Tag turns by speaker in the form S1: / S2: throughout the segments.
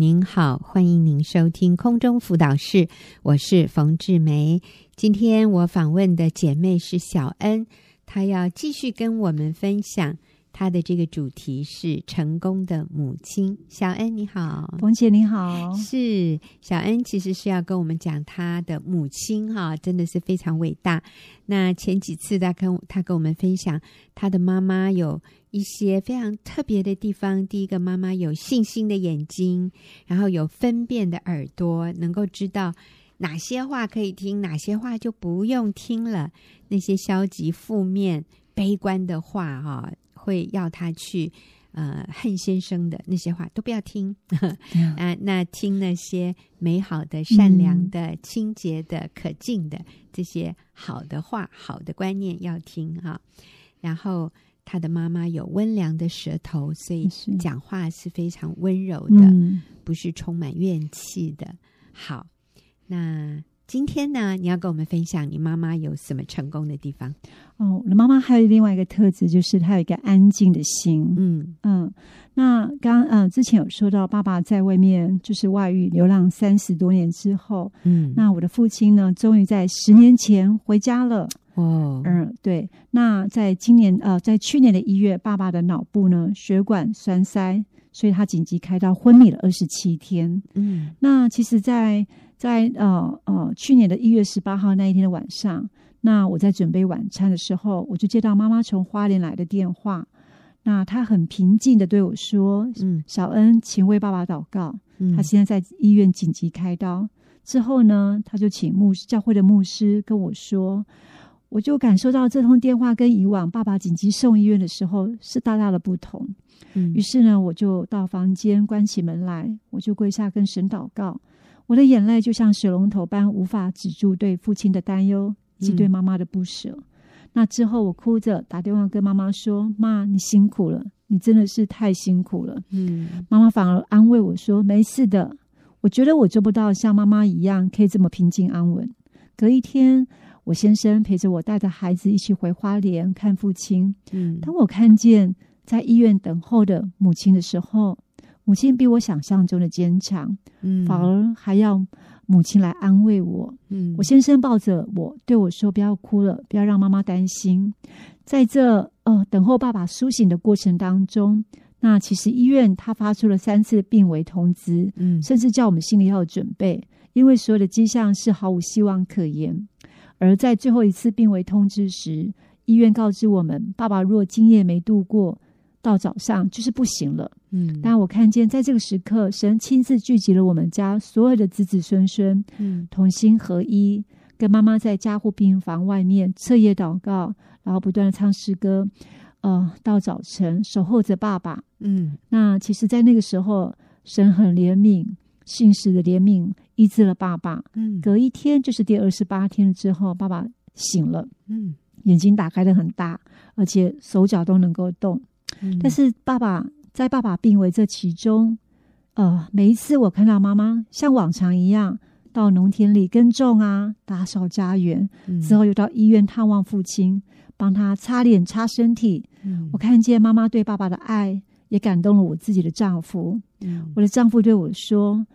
S1: 您好，欢迎您收听空中辅导室，我是冯志梅。今天我访问的姐妹是小恩，她要继续跟我们分享。他的这个主题是成功的母亲，小恩你好，
S2: 冯姐你好，
S1: 是小恩其实是要跟我们讲他的母亲哈，真的是非常伟大。那前几次他跟他跟我们分享，他的妈妈有一些非常特别的地方。第一个，妈妈有信心的眼睛，然后有分辨的耳朵，能够知道哪些话可以听，哪些话就不用听了。那些消极、负面、悲观的话哈。会要他去，呃，恨先生的那些话都不要听，啊、那听那些美好的、善良的、嗯、清洁的、可敬的这些好的话、好的观念要听哈。然后他的妈妈有温良的舌头，所以讲话是非常温柔的，嗯、不是充满怨气的。好，那。今天呢，你要跟我们分享你妈妈有什么成功的地方？
S2: 哦，我的妈妈还有另外一个特质，就是她有一个安静的心。嗯嗯，那刚嗯、呃、之前有说到，爸爸在外面就是外遇流浪三十多年之后，嗯，那我的父亲呢，终于在十年前回家了。哦，嗯，对。那在今年呃，在去年的一月，爸爸的脑部呢血管栓塞，所以他紧急开刀昏迷了二十七天。嗯，那其实，在在呃呃去年的一月十八号那一天的晚上，那我在准备晚餐的时候，我就接到妈妈从花莲来的电话。那她很平静的对我说：“嗯，小恩，请为爸爸祷告。嗯，他现在在医院紧急开刀。之后呢，他就请牧师教会的牧师跟我说，我就感受到这通电话跟以往爸爸紧急送医院的时候是大大的不同。嗯，于是呢，我就到房间关起门来，我就跪下跟神祷告。”我的眼泪就像水龙头般无法止住对父亲的担忧以及对妈妈的不舍。嗯、那之后，我哭着打电话跟妈妈说：“妈，你辛苦了，你真的是太辛苦了。”嗯，妈妈反而安慰我说：“没事的，我觉得我做不到像妈妈一样可以这么平静安稳。”隔一天，我先生陪着我带着孩子一起回花莲看父亲。嗯，当我看见在医院等候的母亲的时候，母亲比我想象中的坚强，嗯，反而还要母亲来安慰我。嗯，我先生抱着我对我说：“不要哭了，不要让妈妈担心。”在这呃等候爸爸苏醒的过程当中，那其实医院他发出了三次病危通知，嗯，甚至叫我们心里要有准备，因为所有的迹象是毫无希望可言。而在最后一次病危通知时，医院告知我们，爸爸若今夜没度过。到早上就是不行了，嗯，但我看见在这个时刻，神亲自聚集了我们家所有的子子孙孙，嗯，同心合一，跟妈妈在加护病房外面彻夜祷告，然后不断的唱诗歌，呃，到早晨守候着爸爸，嗯，那其实，在那个时候，神很怜悯，信使的怜悯医治了爸爸，嗯，隔一天就是第二十八天之后，爸爸醒了，嗯，眼睛打开的很大，而且手脚都能够动。但是爸爸在爸爸病危这其中，呃，每一次我看到妈妈像往常一样到农田里耕种啊，打扫家园，嗯、之后又到医院探望父亲，帮他擦脸擦身体。嗯、我看见妈妈对爸爸的爱，也感动了我自己的丈夫。嗯、我的丈夫对我说：“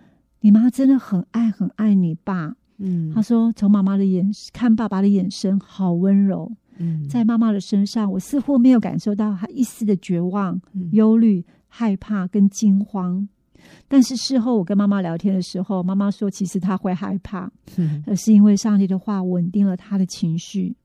S2: 你妈真的很爱很爱你爸。”嗯，他说：“从妈妈的眼看爸爸的眼神好温柔。”嗯，在妈妈的身上，我似乎没有感受到她一丝的绝望、嗯、忧虑、害怕跟惊慌。但是事后我跟妈妈聊天的时候，妈妈说，其实她会害怕，嗯、而是因为上帝的话稳定了她的情绪，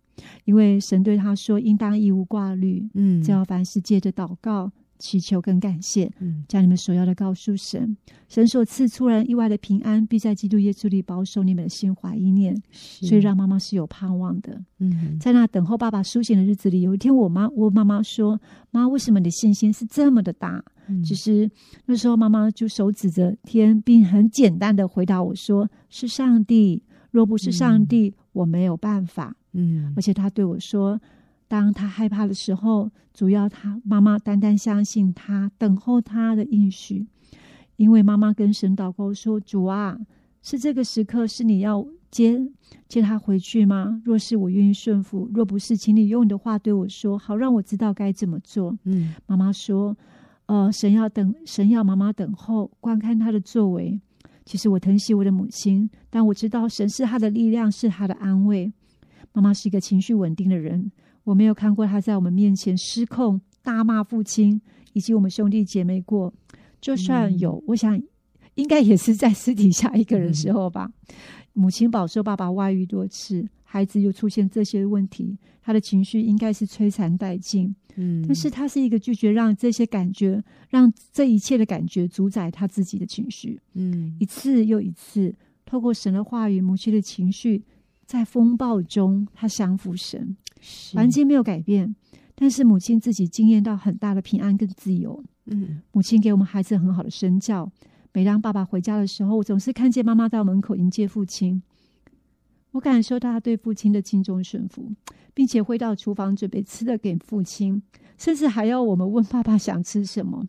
S2: 因为神对她说，应当一无挂虑，嗯，只要凡事借着祷告。祈求跟感谢，嗯，将你们所要的告诉神，神所赐出人意外的平安，必在基督耶稣里保守你们的心怀意念，所以让妈妈是有盼望的。嗯，在那等候爸爸苏醒的日子里，有一天我妈我妈妈说：“妈，为什么你的信心是这么的大？”嗯，其实那时候妈妈就手指着天，并很简单的回答我说：“是上帝，若不是上帝，嗯、我没有办法。”嗯，而且她对我说。当他害怕的时候，主要他妈妈单单相信他，等候他的应许。因为妈妈跟神祷告说：“主啊，是这个时刻是你要接接他回去吗？若是我愿意顺服，若不是，请你用你的话对我说，好让我知道该怎么做。”嗯，妈妈说：“呃，神要等，神要妈妈等候，观看他的作为。其实我疼惜我的母亲，但我知道神是他的力量，是他的安慰。妈妈是一个情绪稳定的人，我没有看过他在我们面前失控大骂父亲以及我们兄弟姐妹过。就算有，嗯、我想应该也是在私底下一个人的时候吧。嗯、母亲饱受爸爸外遇多次，孩子又出现这些问题，他的情绪应该是摧残殆尽。嗯，但是他是一个拒绝让这些感觉，让这一切的感觉主宰他自己的情绪。嗯，一次又一次，透过神的话语，母亲的情绪在风暴中，他降服神，环境没有改变，但是母亲自己经验到很大的平安跟自由。嗯，母亲给我们孩子很好的身教。每当爸爸回家的时候，我总是看见妈妈到门口迎接父亲。我感受到他对父亲的敬重顺服，并且会到厨房准备吃的给父亲，甚至还要我们问爸爸想吃什么。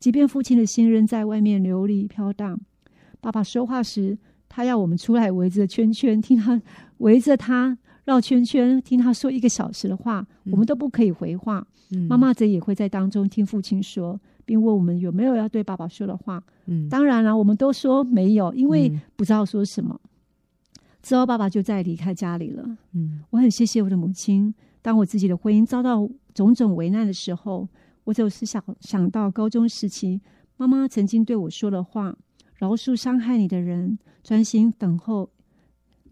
S2: 即便父亲的心仍在外面流离飘荡，爸爸说话时，他要我们出来围着圈圈听他围着他绕圈圈听他说一个小时的话，我们都不可以回话。嗯、妈妈则也会在当中听父亲说，并问我们有没有要对爸爸说的话。嗯、当然了，我们都说没有，因为不知道说什么。之后，爸爸就再离开家里了。嗯，我很谢谢我的母亲。当我自己的婚姻遭到种种为难的时候，我总是想想到高中时期妈妈曾经对我说的话：“饶恕伤害你的人，专心等候，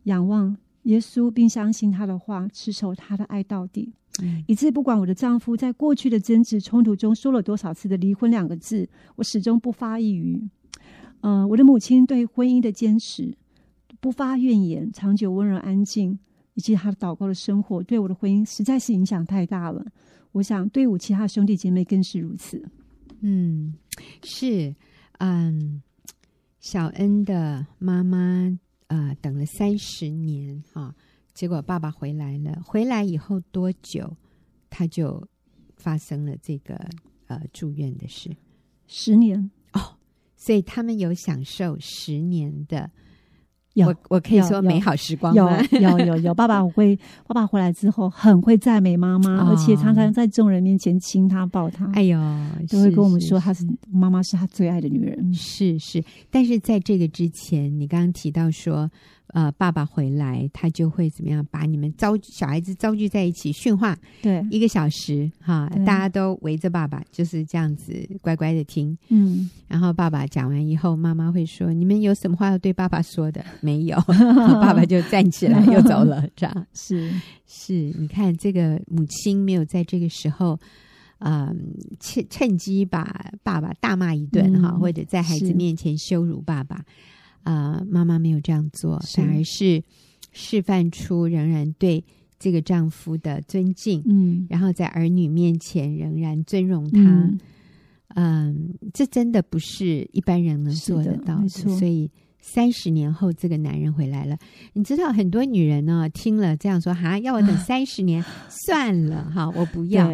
S2: 仰望耶稣，并相信他的话，持守他的爱到底。”嗯，以致不管我的丈夫在过去的争执冲突中说了多少次的离婚两个字，我始终不发一语。嗯、呃，我的母亲对婚姻的坚持。不发怨言，长久温柔安静，以及她的祷告的生活，对我的婚姻实在是影响太大了。我想，对我其他兄弟姐妹更是如此。
S1: 嗯，是，嗯，小恩的妈妈啊、呃，等了三十年哈、哦，结果爸爸回来了。回来以后多久，他就发生了这个呃住院的事？
S2: 十年
S1: 哦，所以他们有享受十年的。有我我可以说美好时光
S2: 有有有有，爸爸会爸爸回来之后很会赞美妈妈，哦、而且常常在众人面前亲她抱她。
S1: 哎呦，
S2: 都会跟我们说她是妈妈是她最爱的女人。
S1: 是是，但是在这个之前，你刚刚提到说。呃，爸爸回来，他就会怎么样？把你们招小孩子招聚在一起训话，
S2: 对，
S1: 一个小时哈，大家都围着爸爸，就是这样子乖乖的听。
S2: 嗯，
S1: 然后爸爸讲完以后，妈妈会说：“你们有什么话要对爸爸说的？”没有，爸爸就站起来又走了。这样
S2: 是
S1: 是，你看这个母亲没有在这个时候，嗯、呃，趁趁机把爸爸大骂一顿哈，嗯、或者在孩子面前羞辱爸爸。啊、呃，妈妈没有这样做，反而是示范出仍然对这个丈夫的尊敬，嗯，然后在儿女面前仍然尊荣他，嗯、呃，这真的不是一般人能做得到的。所以三十年后，这个男人回来了。你知道，很多女人呢，听了这样说，哈，要我等三十年，啊、算了，哈，我不要。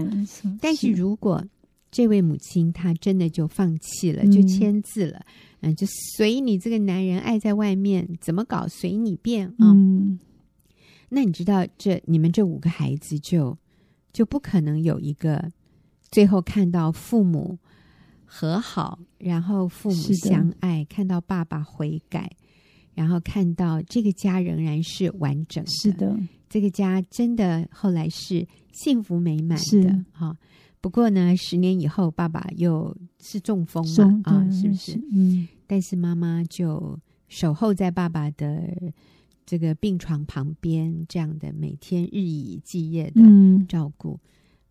S1: 但是如果这位母亲她真的就放弃了，就签字了。嗯嗯，就随你这个男人爱在外面怎么搞，随你便啊。嗯，那你知道这你们这五个孩子就就不可能有一个最后看到父母和好，然后父母相爱，看到爸爸悔改，然后看到这个家仍然是完整的。
S2: 是的，
S1: 这个家真的后来是幸福美满的。哈。不过呢，十年以后，爸爸又是中风了，啊，是不是？嗯，但是妈妈就守候在爸爸的这个病床旁边，这样的每天日以继夜的照顾，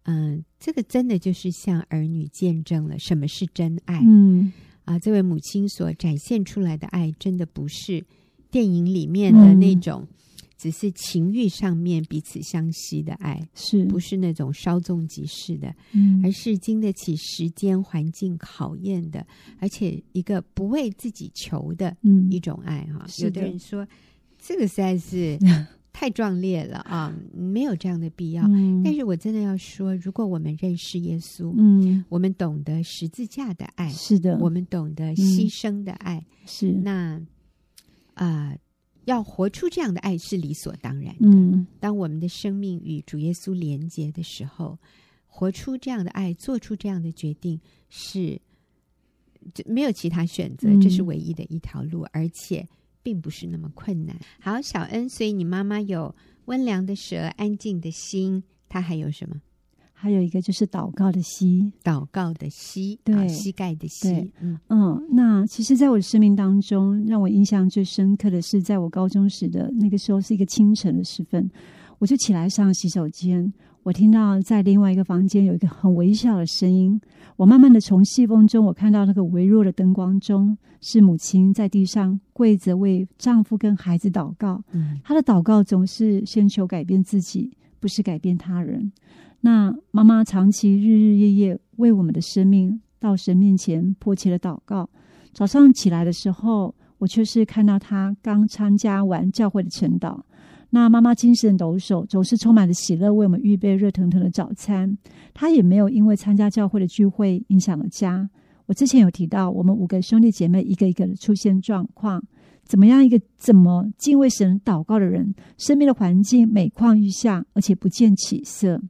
S1: 嗯、呃，这个真的就是向儿女见证了什么是真爱。嗯，啊，这位母亲所展现出来的爱，真的不是电影里面的那种。嗯只是情欲上面彼此相吸的爱，
S2: 是
S1: 不是那种稍纵即逝的？嗯，而是经得起时间环境考验的，而且一个不为自己求的一种爱哈。嗯、有的人说这个实在是 太壮烈了啊，没有这样的必要。嗯、但是我真的要说，如果我们认识耶稣，嗯，我们懂得十字架的爱，
S2: 是的，
S1: 我们懂得牺牲的爱，嗯、是那啊。呃要活出这样的爱是理所当然的。嗯，当我们的生命与主耶稣连结的时候，活出这样的爱，做出这样的决定是没有其他选择，这是唯一的一条路，嗯、而且并不是那么困难。好，小恩，所以你妈妈有温良的舌，安静的心，她还有什么？
S2: 还有一个就是祷告的膝，
S1: 祷告的膝，
S2: 对，
S1: 膝盖的膝。
S2: 嗯嗯，那其实，在我的生命当中，让我印象最深刻的是，在我高中时的那个时候，是一个清晨的时分，我就起来上洗手间，我听到在另外一个房间有一个很微小的声音，我慢慢的从细缝中，我看到那个微弱的灯光中，是母亲在地上跪着为丈夫跟孩子祷告。嗯，她的祷告总是先求改变自己，不是改变他人。那妈妈长期日日夜夜为我们的生命到神面前迫切的祷告。早上起来的时候，我却是看到她刚参加完教会的晨祷。那妈妈精神抖擞，总是充满了喜乐，为我们预备热腾腾的早餐。她也没有因为参加教会的聚会影响了家。我之前有提到，我们五个兄弟姐妹一个一个的出现状况，怎么样一个怎么敬畏神祷告的人，生命的环境每况愈下，而且不见起色。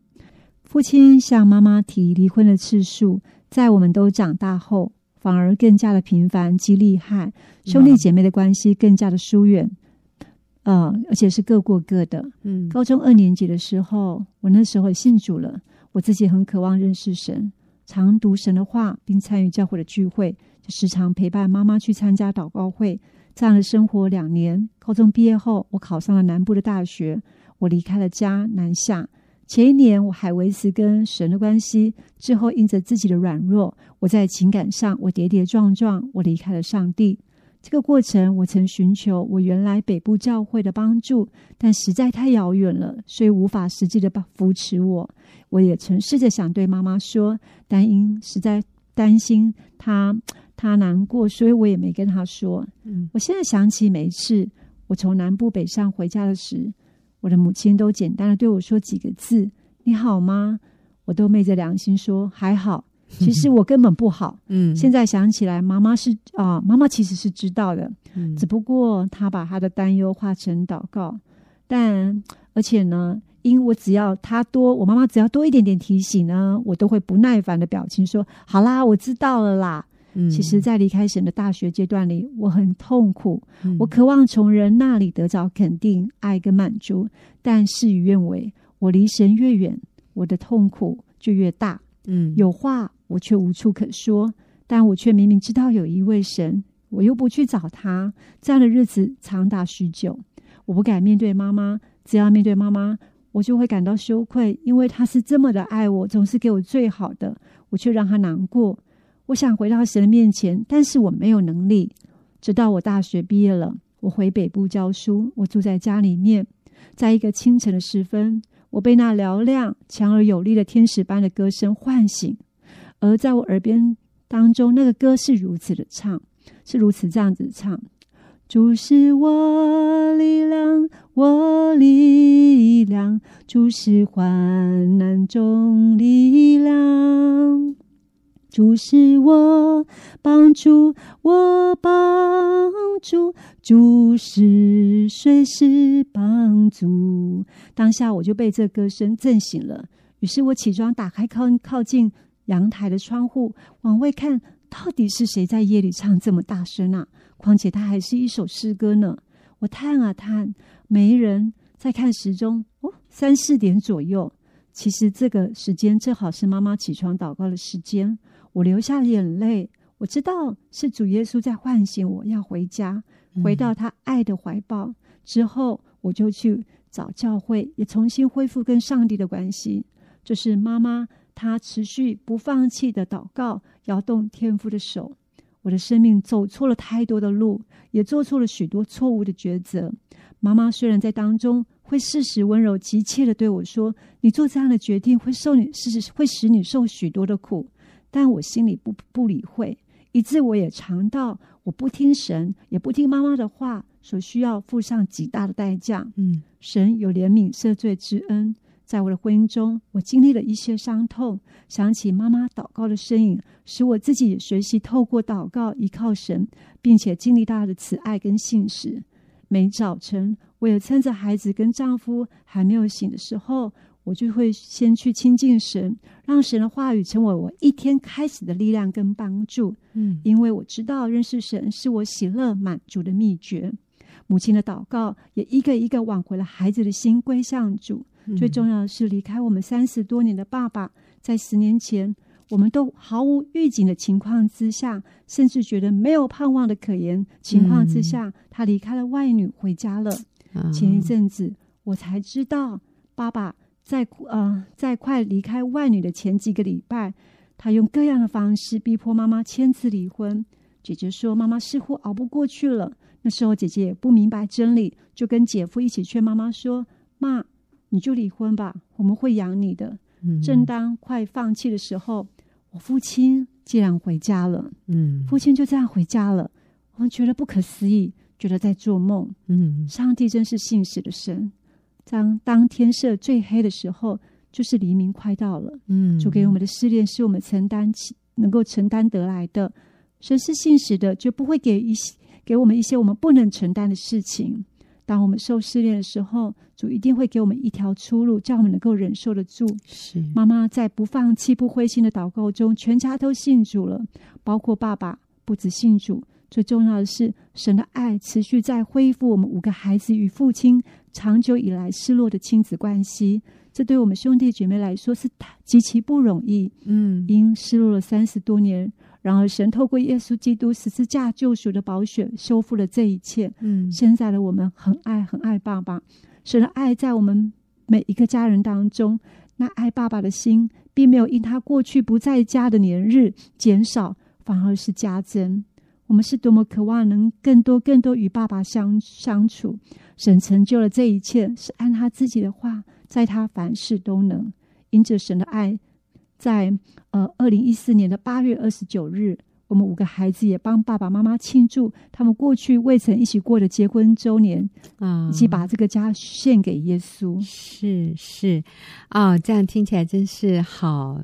S2: 父亲向妈妈提离婚的次数，在我们都长大后，反而更加的频繁及厉害。兄弟姐妹的关系更加的疏远，呃，而且是各过各的。嗯，高中二年级的时候，我那时候信主了，我自己很渴望认识神，常读神的话，并参与教会的聚会，就时常陪伴妈妈去参加祷告会。这样的生活两年，高中毕业后，我考上了南部的大学，我离开了家南下。前一年我还维持跟神的关系，之后因着自己的软弱，我在情感上我跌跌撞撞，我离开了上帝。这个过程，我曾寻求我原来北部教会的帮助，但实在太遥远了，所以无法实际的帮扶持我。我也曾试着想对妈妈说，但因实在担心她她难过，所以我也没跟她说。嗯，我现在想起每一次我从南部北上回家的时，我的母亲都简单的对我说几个字：“你好吗？”我都昧着良心说还好。其实我根本不好。嗯，现在想起来，妈妈是啊，妈妈其实是知道的，嗯，只不过她把她的担忧化成祷告。但而且呢，因为我只要她多，我妈妈只要多一点点提醒呢，我都会不耐烦的表情说：“好啦，我知道了啦。”其实，在离开神的大学阶段里，我很痛苦。嗯、我渴望从人那里得着肯定、爱跟满足，但事与愿违。我离神越远，我的痛苦就越大。嗯，有话我却无处可说，但我却明明知道有一位神，我又不去找他。这样的日子长达许久，我不敢面对妈妈。只要面对妈妈，我就会感到羞愧，因为她是这么的爱我，总是给我最好的，我却让她难过。我想回到神的面前，但是我没有能力。直到我大学毕业了，我回北部教书，我住在家里面，在一个清晨的时分，我被那嘹亮、强而有力的天使般的歌声唤醒，而在我耳边当中，那个歌是如此的唱，是如此这样子唱：主是我力量，我力量，主是患难中力量。主是我帮助，我帮助，主是随时帮助。当下我就被这歌声震醒了，于是我起床，打开靠靠近阳台的窗户，往外看，到底是谁在夜里唱这么大声啊？况且它还是一首诗歌呢。我叹啊叹，没人在看时钟，哦，三四点左右。其实这个时间正好是妈妈起床祷告的时间。我流下了眼泪，我知道是主耶稣在唤醒我，要回家，回到他爱的怀抱。嗯、之后，我就去找教会，也重新恢复跟上帝的关系。这、就是妈妈她持续不放弃的祷告，摇动天父的手。我的生命走错了太多的路，也做错了许多错误的抉择。妈妈虽然在当中会适时温柔急切的对我说：“你做这样的决定会受你，是会使你受许多的苦。”但我心里不不理会，以致我也尝到我不听神，也不听妈妈的话，所需要付上极大的代价。嗯，神有怜悯赦罪之恩，在我的婚姻中，我经历了一些伤痛。想起妈妈祷告的身影，使我自己也学习透过祷告依靠神，并且经历大的慈爱跟信实。每早晨，我也趁着孩子跟丈夫还没有醒的时候。我就会先去亲近神，让神的话语成为我一天开始的力量跟帮助。嗯，因为我知道认识神是我喜乐满足的秘诀。母亲的祷告也一个一个挽回了孩子的心归向主。嗯、最重要的是，离开我们三十多年的爸爸，在十年前，我们都毫无预警的情况之下，甚至觉得没有盼望的可言情况之下，嗯、他离开了外女回家了。嗯、前一阵子，我才知道爸爸。在呃，在快离开外女的前几个礼拜，他用各样的方式逼迫妈妈签字离婚。姐姐说，妈妈似乎熬不过去了。那时候姐姐也不明白真理，就跟姐夫一起劝妈妈说：“妈，你就离婚吧，我们会养你的。嗯”正当快放弃的时候，我父亲竟然回家了。嗯，父亲就这样回家了。我们觉得不可思议，觉得在做梦。嗯，上帝真是信实的神。当当天色最黑的时候，就是黎明快到了。嗯，主给我们的试炼是我们承担起，能够承担得来的。神是信实的，就不会给一些给我们一些我们不能承担的事情。当我们受试炼的时候，主一定会给我们一条出路，叫我们能够忍受得住。是妈妈在不放弃、不灰心的祷告中，全家都信主了，包括爸爸，不止信主。最重要的是，神的爱持续在恢复我们五个孩子与父亲长久以来失落的亲子关系。这对我们兄弟姐妹来说是极其不容易。嗯，因失落了三十多年，然而神透过耶稣基督十字架救赎的宝血修复了这一切。嗯，现在的我们很爱很爱爸爸，神的爱在我们每一个家人当中，那爱爸爸的心并没有因他过去不在家的年日减少，反而是加增。我们是多么渴望能更多、更多与爸爸相相处。神成就了这一切，是按他自己的话，在他凡事都能。因着神的爱，在呃二零一四年的八月二十九日，我们五个孩子也帮爸爸妈妈庆祝他们过去未曾一起过的结婚周年啊，以及把这个家献给耶稣。
S1: 是是啊、哦，这样听起来真是好，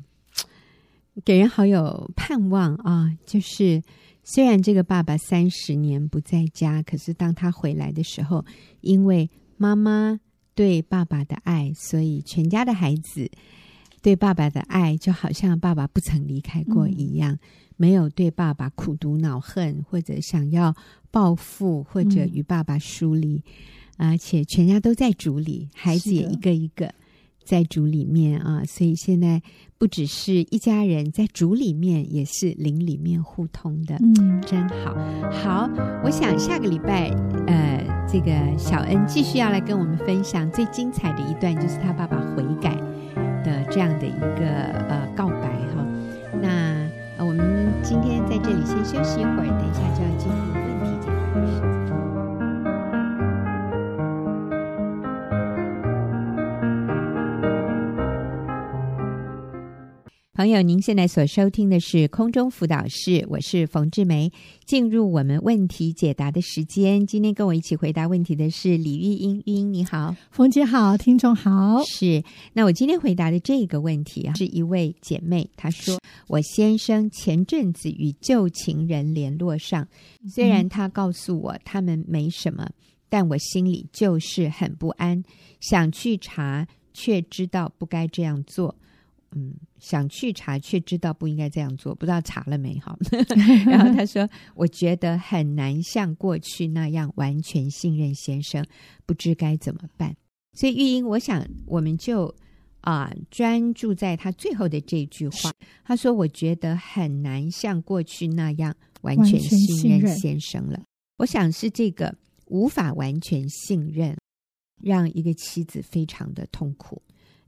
S1: 给人好有盼望啊！就是。虽然这个爸爸三十年不在家，可是当他回来的时候，因为妈妈对爸爸的爱，所以全家的孩子对爸爸的爱，就好像爸爸不曾离开过一样，嗯、没有对爸爸苦读恼恨，或者想要报复，或者与爸爸疏离，嗯、而且全家都在主里，孩子也一个一个。在主里面啊，所以现在不只是一家人在主里面，也是灵里面互通的，嗯，真好。好，我想下个礼拜，呃，这个小恩继续要来跟我们分享最精彩的一段，就是他爸爸悔改的这样的一个呃告白哈。那我们今天在这里先休息一会儿，等一下就要进入问题解答朋友，您现在所收听的是空中辅导室，我是冯志梅。进入我们问题解答的时间，今天跟我一起回答问题的是李玉英，玉英你好，
S3: 冯姐好，听众好。
S1: 是，那我今天回答的这个问题啊，是一位姐妹，她说我先生前阵子与旧情人联络上，虽然他告诉我他们没什么，但我心里就是很不安，想去查，却知道不该这样做。嗯，想去查，却知道不应该这样做，不知道查了没？好，然后他说：“我觉得很难像过去那样完全信任先生，不知该怎么办。”所以玉英，我想我们就啊、呃、专注在他最后的这句话。他说：“我觉得很难像过去那样完全信任先生了。”我想是这个无法完全信任，让一个妻子非常的痛苦。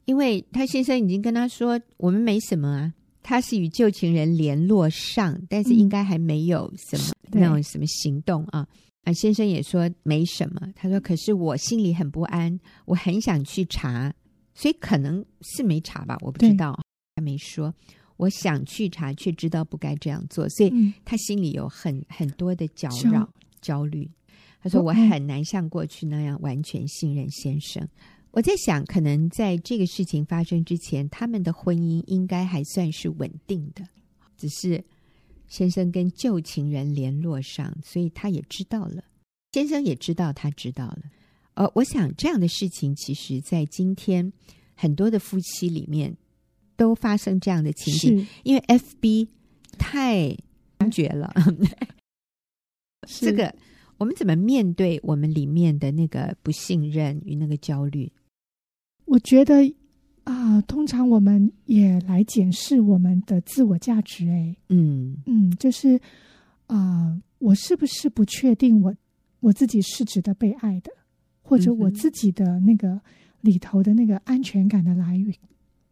S1: 因为他先生已经跟他说，我们没什么啊，他是与旧情人联络上，但是应该还没有什么那种什么行动啊。啊，先生也说没什么，他说可是我心里很不安，我很想去查，所以可能是没查吧，我不知道，他没说。我想去查，却知道不该这样做，所以他心里有很很多的搅扰、焦虑。他说我很难像过去那样完全信任先生。我在想，可能在这个事情发生之前，他们的婚姻应该还算是稳定的，只是先生跟旧情人联络上，所以他也知道了，先生也知道他知道了。呃，我想这样的事情，其实在今天很多的夫妻里面都发生这样的情景，因为 FB 太绝了。这个我们怎么面对我们里面的那个不信任与那个焦虑？
S3: 我觉得啊、呃，通常我们也来检视我们的自我价值。哎，嗯嗯，就是啊、呃，我是不是不确定我我自己是值得被爱的，或者我自己的那个里头的那个安全感的来源，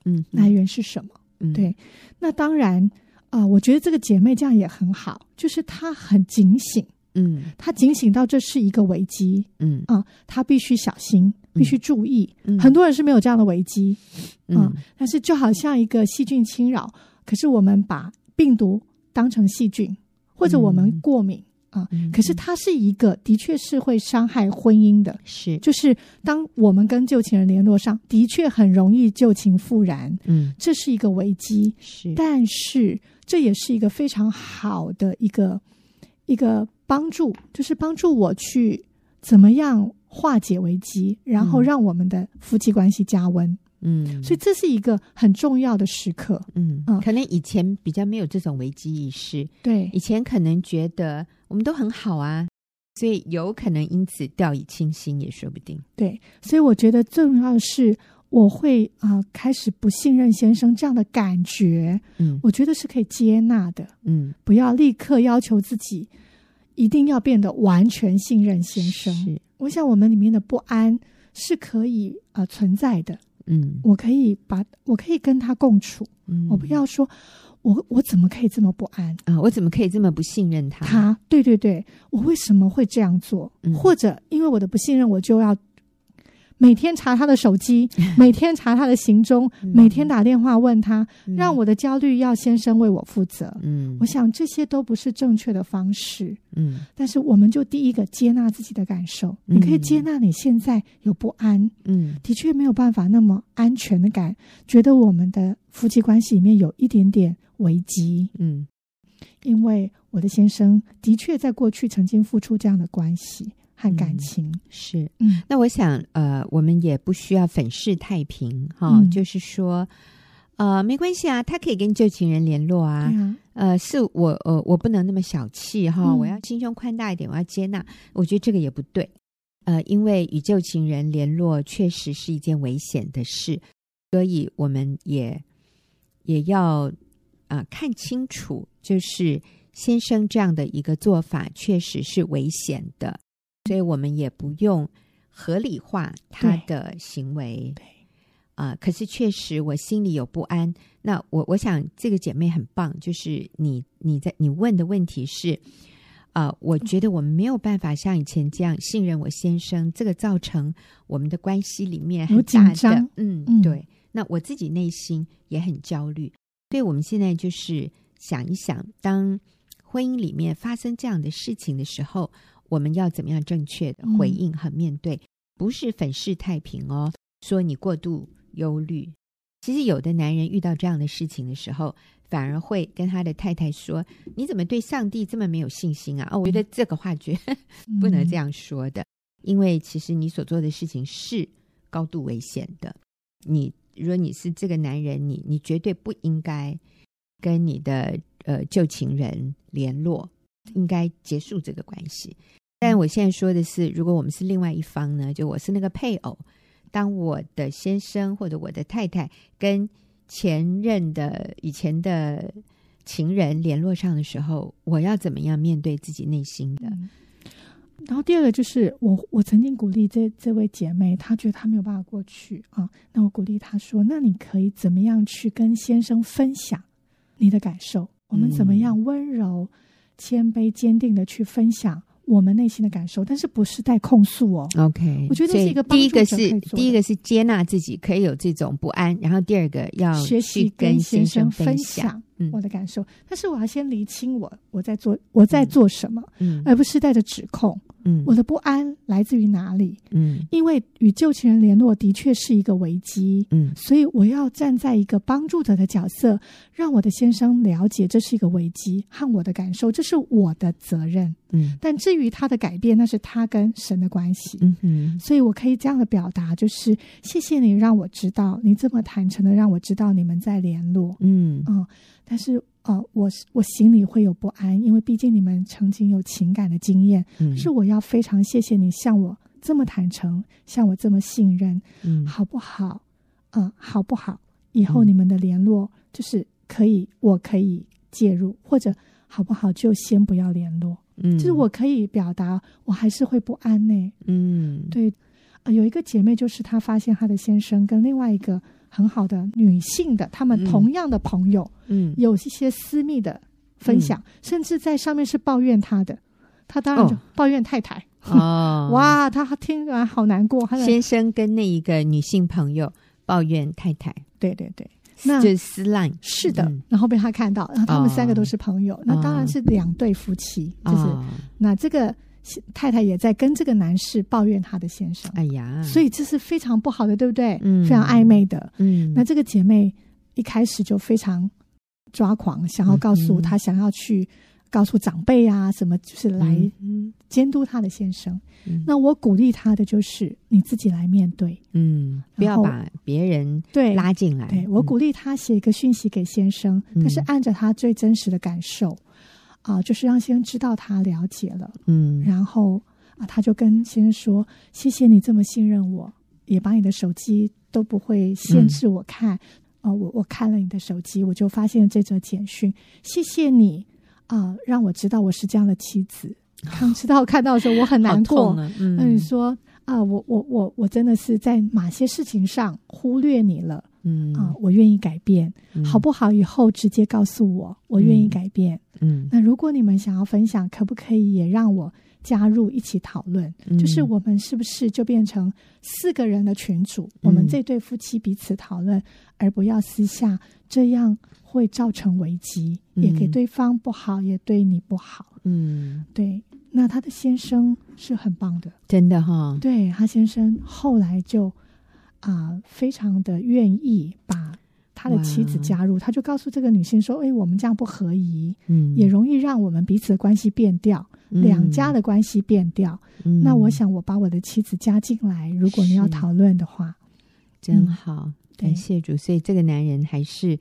S3: 嗯，来源是什么？嗯，对。那当然啊、呃，我觉得这个姐妹这样也很好，就是她很警醒。嗯，他警醒到这是一个危机，嗯啊，他必须小心，必须注意。嗯，很多人是没有这样的危机，嗯，啊，但是就好像一个细菌侵扰，可是我们把病毒当成细菌，或者我们过敏，嗯，啊，可是它是一个的确是会伤害婚姻的，是，就是当我们跟旧情人联络上，的确很容易旧情复燃，嗯，这是一个危机，是，但是这也是一个非常好的一个一个。帮助就是帮助我去怎么样化解危机，然后让我们的夫妻关系加温。嗯，所以这是一个很重要的时刻。嗯，
S1: 可能以前比较没有这种危机意识。
S3: 对，
S1: 以前可能觉得我们都很好啊，所以有可能因此掉以轻心也说不定。
S3: 对，所以我觉得重要的是我会啊、呃、开始不信任先生这样的感觉。嗯，我觉得是可以接纳的。嗯，不要立刻要求自己。一定要变得完全信任先生。是，我想我们里面的不安是可以呃存在的。嗯，我可以把我可以跟他共处。嗯，我不要说我我怎么可以这么不安
S1: 啊？我怎么可以这么不信任他？
S3: 他对对对，我为什么会这样做？嗯，或者因为我的不信任，我就要。每天查他的手机，每天查他的行踪，每天打电话问他，让我的焦虑要先生为我负责。嗯，我想这些都不是正确的方式。嗯，但是我们就第一个接纳自己的感受，你可以接纳你现在有不安。嗯，的确没有办法那么安全的感，觉得我们的夫妻关系里面有一点点危机。嗯，因为我的先生的确在过去曾经付出这样的关系。看感情、嗯、
S1: 是，嗯，那我想，呃，我们也不需要粉饰太平哈，嗯、就是说，呃，没关系啊，他可以跟旧情人联络啊，嗯呃，是我，呃，我不能那么小气哈，嗯、我要心胸宽大一点，我要接纳，我觉得这个也不对，呃，因为与旧情人联络确实是一件危险的事，所以我们也也要啊、呃、看清楚，就是先生这样的一个做法确实是危险的。所以我们也不用合理化他的行为，对，啊、呃，可是确实我心里有不安。那我我想这个姐妹很棒，就是你你在你问的问题是，啊、呃，我觉得我们没有办法像以前这样信任我先生，这个造成我们的关系里面很紧张。嗯，嗯对。那我自己内心也很焦虑。所以我们现在就是想一想，当婚姻里面发生这样的事情的时候。我们要怎么样正确的回应和面对？不是粉饰太平哦，说你过度忧虑。其实有的男人遇到这样的事情的时候，反而会跟他的太太说：“你怎么对上帝这么没有信心啊？”哦，我觉得这个话绝 不能这样说的，因为其实你所做的事情是高度危险的。你如果你是这个男人，你你绝对不应该跟你的呃旧情人联络，应该结束这个关系。但我现在说的是，如果我们是另外一方呢？就我是那个配偶，当我的先生或者我的太太跟前任的以前的情人联络上的时候，我要怎么样面对自己内心的？
S3: 嗯、然后第二个就是，我我曾经鼓励这这位姐妹，她觉得她没有办法过去啊，那我鼓励她说：“那你可以怎么样去跟先生分享你的感受？我们怎么样温柔、谦卑、坚定的去分享？”我们内心的感受，但是不是带控诉哦。
S1: OK，
S3: 我觉得是一个
S1: 第一个是第一个是接纳自己可以有这种不安，然后第二个要
S3: 学习跟先生分享我的感受，嗯、但是我要先厘清我我在做我在做什么，嗯，而不是带着指控，嗯，我的不安来自于哪里？嗯，因为与旧情人联络的确是一个危机，嗯，所以我要站在一个帮助者的角色，让我的先生了解这是一个危机和我的感受，这是我的责任，嗯。但至于他的改变，那是他跟神的关系，嗯嗯。所以我可以这样的表达，就是谢谢你让我知道，你这么坦诚的让我知道你们在联络，嗯。嗯。但是。哦、呃，我我心里会有不安，因为毕竟你们曾经有情感的经验。嗯，是我要非常谢谢你，像我这么坦诚，像我这么信任，嗯，好不好？嗯、呃，好不好？以后你们的联络就是可以，我可以介入，或者好不好？就先不要联络。嗯，就是我可以表达，我还是会不安呢。嗯，对，啊、呃，有一个姐妹，就是她发现她的先生跟另外一个。很好的女性的，他们同样的朋友，嗯，有一些私密的分享，嗯、甚至在上面是抱怨他的，他当然就抱怨太太哦，哇，他听完好难过。
S1: 先生跟那一个女性朋友抱怨太太，
S3: 对对对，
S1: 那就是撕烂，
S3: 是的、嗯，然后被他看到，然后他们三个都是朋友，哦、那当然是两对夫妻，哦、就是那这个。太太也在跟这个男士抱怨他的先生，哎呀，所以这是非常不好的，对不对？嗯，非常暧昧的。嗯，那这个姐妹一开始就非常抓狂，想要告诉他，想要去告诉长辈啊，什么就是来监督他的先生。嗯，那我鼓励他的就是你自己来面对，嗯，
S1: 不要把别人对拉进来。
S3: 对，我鼓励他写一个讯息给先生，但是按着他最真实的感受。啊，就是让先生知道他了解了，嗯，然后啊，他就跟先生说：“谢谢你这么信任我，也把你的手机都不会限制我看。嗯、啊，我我看了你的手机，我就发现这则简讯。谢谢你啊，让我知道我是这样的妻子。刚知道看到的时候，我很难过。那、啊、你、嗯、说啊，我我我我真的是在哪些事情上忽略你了？”嗯啊，我愿意改变，嗯，好不好？以后直接告诉我，我愿意改变。嗯，那如果你们想要分享，可不可以也让我加入一起讨论？嗯，就是我们是不是就变成四个人的群组，嗯，我们这对夫妻彼此讨论，而不要私下，这样会造成危机，嗯，也给对方不好，也对你不好。嗯，对。那他的先生是很棒的，
S1: 真的哈，哦。
S3: 对，他先生后来就。啊、呃，非常的愿意把他的妻子加入，他就告诉这个女性说：“哎，我们这样不合宜，嗯，也容易让我们彼此的关系变掉，嗯、两家的关系变掉。嗯、那我想，我把我的妻子加进来，如果你要讨论的话，
S1: 真好，感谢主。所以这个男人还是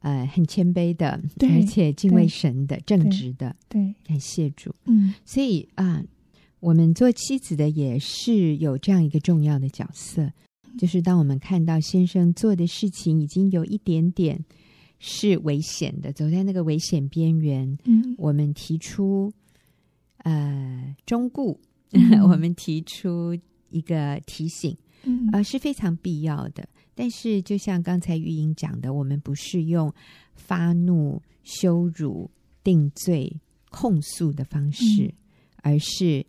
S1: 呃很谦卑的，对，而且敬畏神的，正直的，
S3: 对，对
S1: 感谢主。嗯，所以啊、呃，我们做妻子的也是有这样一个重要的角色。就是当我们看到先生做的事情已经有一点点是危险的，走在那个危险边缘，嗯，我们提出呃忠固，嗯、我们提出一个提醒，嗯，呃是非常必要的。但是就像刚才玉英讲的，我们不是用发怒、羞辱、定罪、控诉的方式，嗯、而是。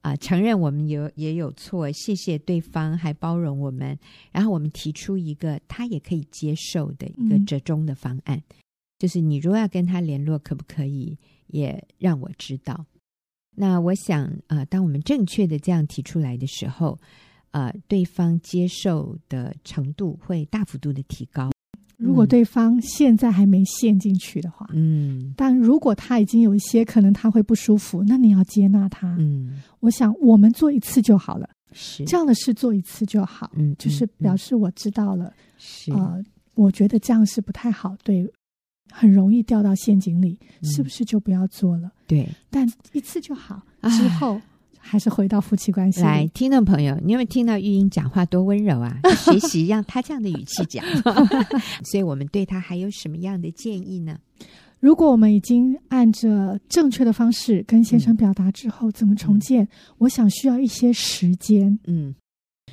S1: 啊，承认我们有也有错，谢谢对方还包容我们，然后我们提出一个他也可以接受的一个折中的方案，嗯、就是你如果要跟他联络，可不可以也让我知道？那我想啊、呃，当我们正确的这样提出来的时候，呃，对方接受的程度会大幅度的提高。
S3: 如果对方现在还没陷进去的话，嗯，但如果他已经有一些可能他会不舒服，那你要接纳他。嗯，我想我们做一次就好了，是这样的事做一次就好。嗯，就是表示我知道了。是啊，呃，我觉得这样是不太好，对，很容易掉到陷阱里，嗯，是不是就不要做了？对，但一次就好，之后。还是回到夫妻关系。
S1: 来，听众朋友，你有没有听到玉英讲话多温柔啊？学习让她这样的语气讲。所以我们对她还有什么样的建议呢？
S3: 如果我们已经按着正确的方式跟先生表达之后，嗯、怎么重建、嗯？我想需要一些时间。嗯，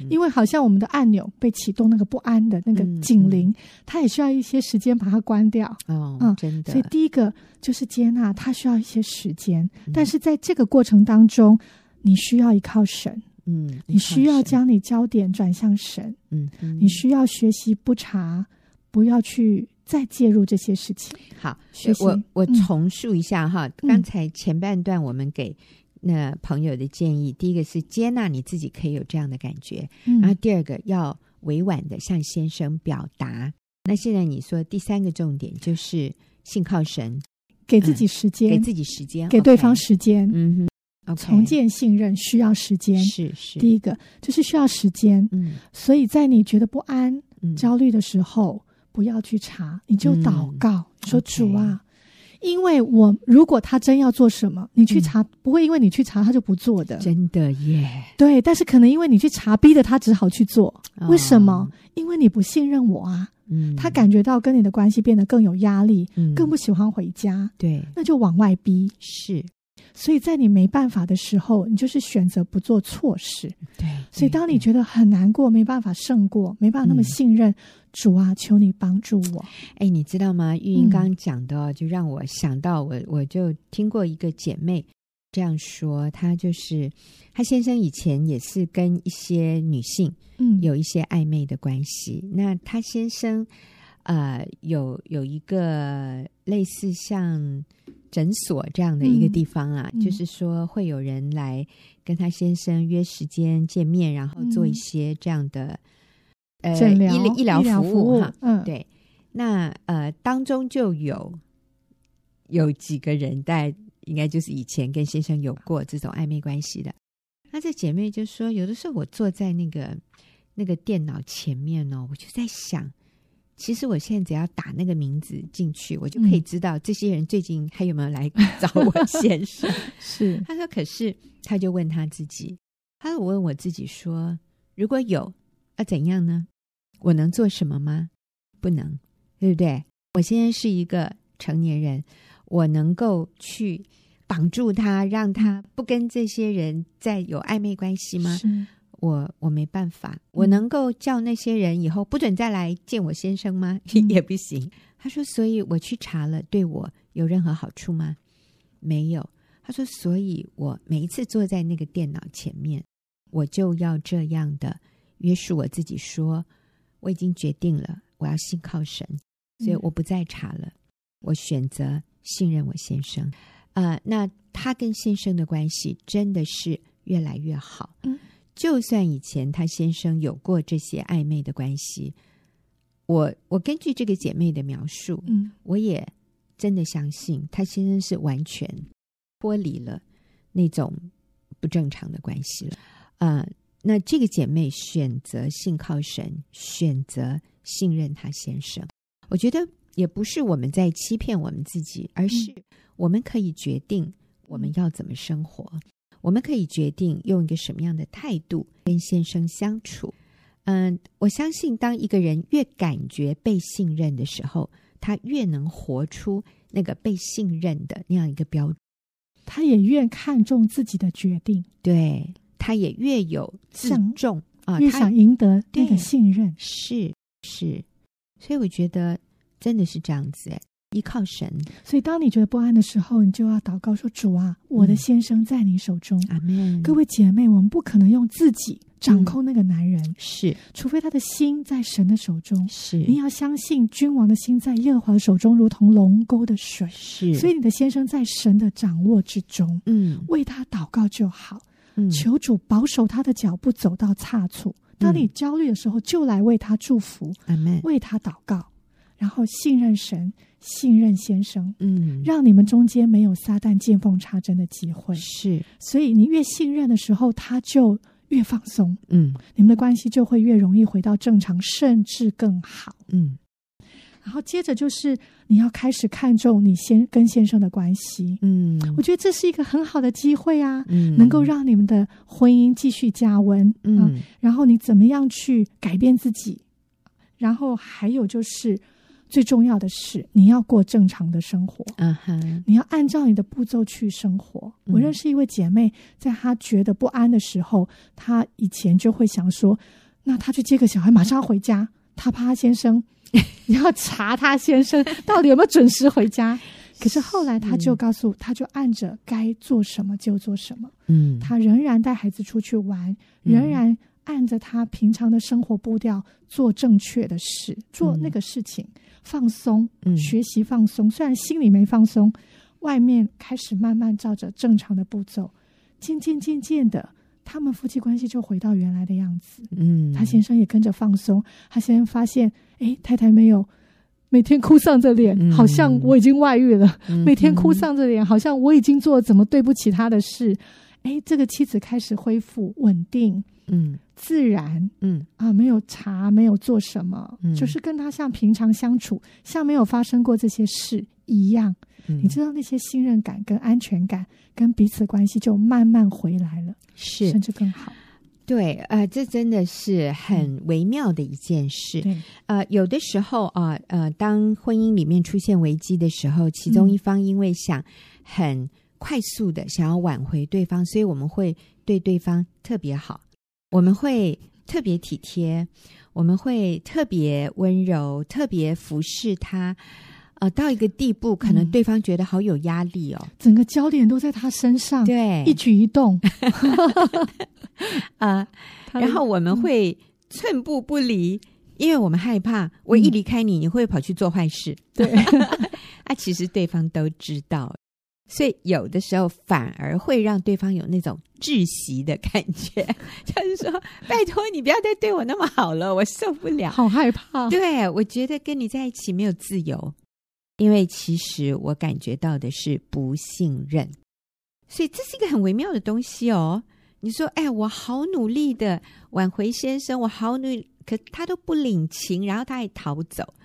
S3: 因为好像我们的按钮被启动，那个不安的那个警铃、嗯，它也需要一些时间把它关掉。哦，嗯，真的。所以第一个就是接纳，它需要一些时间、嗯。但是在这个过程当中。你需要依靠神，嗯，你需要将你焦点转向神，嗯，你需要学习不查，不要去再介入这些事情。
S1: 好，学习我我重述一下哈、嗯，刚才前半段我们给那朋友的建议，第一个是接纳你自己可以有这样的感觉，嗯、然后第二个要委婉的向先生表达。那现在你说第三个重点就是信靠神，
S3: 给自己时间，
S1: 嗯、给自己时间，
S3: 给对方时间。
S1: 嗯哼，
S3: 重建信任需要时间，
S1: 是是。
S3: 第一个就是需要时间。嗯，所以在你觉得不安、嗯、焦虑的时候，不要去查，你就祷告，嗯、说主啊。Okay 因为我如果他真要做什么，你去查、嗯、不会因为你去查他就不做的，
S1: 真的耶。
S3: 对，但是可能因为你去查，逼得他只好去做。哦、为什么？因为你不信任我啊。嗯，他感觉到跟你的关系变得更有压力，嗯、更不喜欢回家。对，那就往外逼。
S1: 是。
S3: 所以在你没办法的时候，你就是选择不做错事。
S1: 对，
S3: 所以当你觉得很难过，没办法胜过，没办法那么信任、嗯、主啊，求你帮助我。
S1: 哎，你知道吗？玉英刚刚讲的，就让我想到我，我我就听过一个姐妹这样说，她就是她先生以前也是跟一些女性嗯有一些暧昧的关系。嗯、那她先生呃有有一个类似像。诊所这样的一个地方啊，嗯、就是说会有人来跟他先生约时间见面，然后做一些这样的、嗯、呃医疗医疗服务哈。嗯，对。那呃当中就有有几个人在，应该就是以前跟先生有过这种暧昧关系的。那这姐妹就说，有的时候我坐在那个那个电脑前面呢、哦，我就在想。其实我现在只要打那个名字进去，我就可以知道这些人最近还有没有来找我先生。
S3: 是，
S1: 他说，可是他就问他自己，他说我问我自己说，如果有，要怎样呢？我能做什么吗？不能，对不对？我现在是一个成年人，我能够去绑住他，让他不跟这些人再有暧昧关系吗？是。我我没办法，我能够叫那些人以后不准再来见我先生吗？嗯、也不行。他说，所以我去查了，对我有任何好处吗？没有。他说，所以我每一次坐在那个电脑前面，我就要这样的约束我自己说，说我已经决定了，我要信靠神，所以我不再查了，我选择信任我先生。啊、呃，那他跟先生的关系真的是越来越好。嗯。就算以前她先生有过这些暧昧的关系，我我根据这个姐妹的描述，嗯，我也真的相信她先生是完全脱离了那种不正常的关系了。啊、呃，那这个姐妹选择信靠神，选择信任她先生，我觉得也不是我们在欺骗我们自己，而是我们可以决定我们要怎么生活。我们可以决定用一个什么样的态度跟先生相处。嗯，我相信，当一个人越感觉被信任的时候，他越能活出那个被信任的那样一个标准。
S3: 他也越看重自己的决定，
S1: 对，他也越有自重啊，
S3: 越想赢得那个信任。
S1: 是是，所以我觉得真的是这样子诶。依靠神，
S3: 所以当你觉得不安的时候，你就要祷告说：“主啊，我的先生在你手中。”阿门。各位姐妹，我们不可能用自己掌控那个男人，嗯、是，除非他的心在神的手中。是，你要相信君王的心在耶和华的手中，如同龙沟的水。是，所以你的先生在神的掌握之中。嗯，为他祷告就好。嗯，求主保守他的脚步走到差处。当你焦虑的时候，就来为他祝福。阿门。为他祷告。然后信任神，信任先生，嗯，让你们中间没有撒旦见缝插针的机会。是，所以你越信任的时候，他就越放松，嗯，你们的关系就会越容易回到正常，甚至更好，嗯。然后接着就是你要开始看重你先跟先生的关系，嗯，我觉得这是一个很好的机会啊，嗯，能够让你们的婚姻继续加温，嗯，嗯，然后你怎么样去改变自己，然后还有就是。最重要的是，你要过正常的生活。嗯哼，你要按照你的步骤去生活。嗯、我认识一位姐妹，在她觉得不安的时候，她以前就会想说：“那她去接个小孩，马上要回家。”她怕她先生，你要查她先生到底有没有准时回家。可是后来，她就告诉，她就按着该做什么就做什么。嗯，她仍然带孩子出去玩，仍然按着他平常的生活步调做正确的事，做那个事情。放松，学习放松。嗯、虽然心里没放松，外面开始慢慢照着正常的步骤，渐渐渐渐的，他们夫妻关系就回到原来的样子。嗯，他先生也跟着放松。他先生发现，哎，太太没有每天哭丧着脸，嗯、好像我已经外遇了。嗯、每天哭丧着脸，好像我已经做了怎么对不起他的事。哎，这个妻子开始恢复稳定。嗯。自然，嗯啊，没有查，没有做什么，嗯、就是跟他像平常相处，像没有发生过这些事一样。嗯、你知道那些信任感跟安全感跟彼此关系就慢慢回来了，是甚至更好。
S1: 对，呃，这真的是很微妙的一件事。对，呃，有的时候啊，呃，当婚姻里面出现危机的时候，其中一方因为想很快速的想要挽回对方，所以我们会对对方特别好。我们会特别体贴，我们会特别温柔，特别服侍他，呃，到一个地步，可能对方觉得好有压力哦，
S3: 整个焦点都在他身上，
S1: 对，
S3: 一举一动，
S1: 啊，然后我们会寸步不离，因为我们害怕，我一离开你，你会跑去做坏事，对，啊，其实对方都知道。所以有的时候反而会让对方有那种窒息的感觉，就是说，拜托你不要再对我那么好了，我受不了，
S3: 好害怕。
S1: 对，我觉得跟你在一起没有自由，因为其实我感觉到的是不信任，所以这是一个很微妙的东西哦。你说，哎，我好努力的挽回先生，我好努力，可他都不领情，然后他还逃走，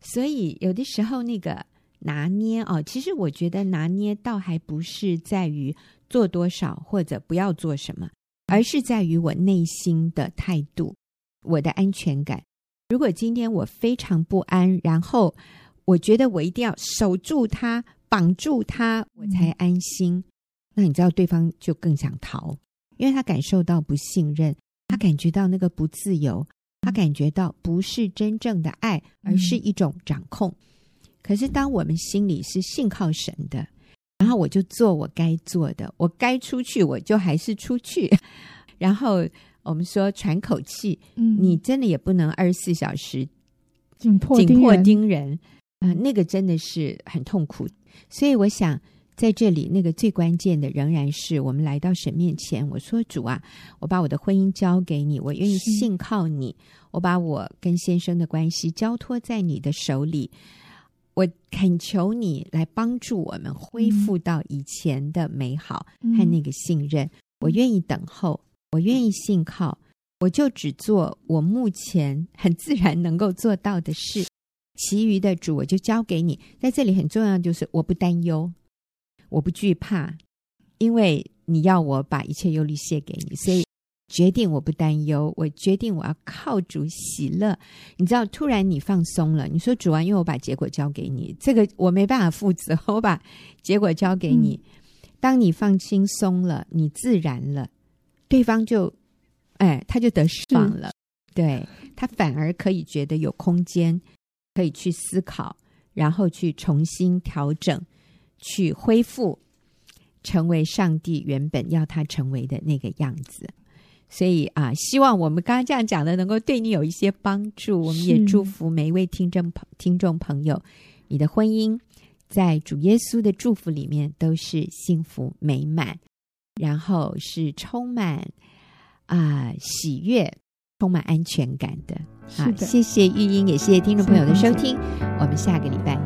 S1: 所以有的时候那个。拿捏哦，其实我觉得拿捏倒还不是在于做多少或者不要做什么，而是在于我内心的态度，我的安全感。如果今天我非常不安，然后我觉得我一定要守住他，绑住他，我才安心。那你知道对方就更想逃，因为他感受到不信任，他感觉到那个不自由，他感觉到不是真正的爱，而是一种掌控。可是，当我们心里是信靠神的，然后我就做我该做的，我该出去我就还是出去。然后我们说喘口气，嗯，你真的也不能二十四小时紧迫紧迫盯人啊，呃，那个真的是很痛苦。所以我想在这里，那个最关键的仍然是我们来到神面前，我说主啊，我把我的婚姻交给你，我愿意信靠你，我把我跟先生的关系交托在你的手里。我恳求你来帮助我们恢复到以前的美好和那个信任。嗯、我愿意等候，我愿意信靠，我就只做我目前很自然能够做到的事，其余的主我就交给你。在这里很重要就是我不担忧，我不惧怕，因为你要我把一切忧虑卸给你，所以。决定我不担忧，我决定我要靠主喜乐。你知道，突然你放松了，你说主啊，因为我把结果交给你，这个我没办法负责，我把结果交给你。嗯、当你放轻松了，你自然了，对方就哎，他就得释放了，对，他反而可以觉得有空间，可以去思考，然后去重新调整，去恢复，成为上帝原本要他成为的那个样子。所以啊，希望我们刚刚这样讲的能够对你有一些帮助。我们也祝福每一位听众朋听众朋友，你的婚姻在主耶稣的祝福里面都是幸福美满，然后是充满啊、呃、喜悦、充满安全感的。好，谢谢玉英，也谢谢听众朋友的收听。我们下个礼拜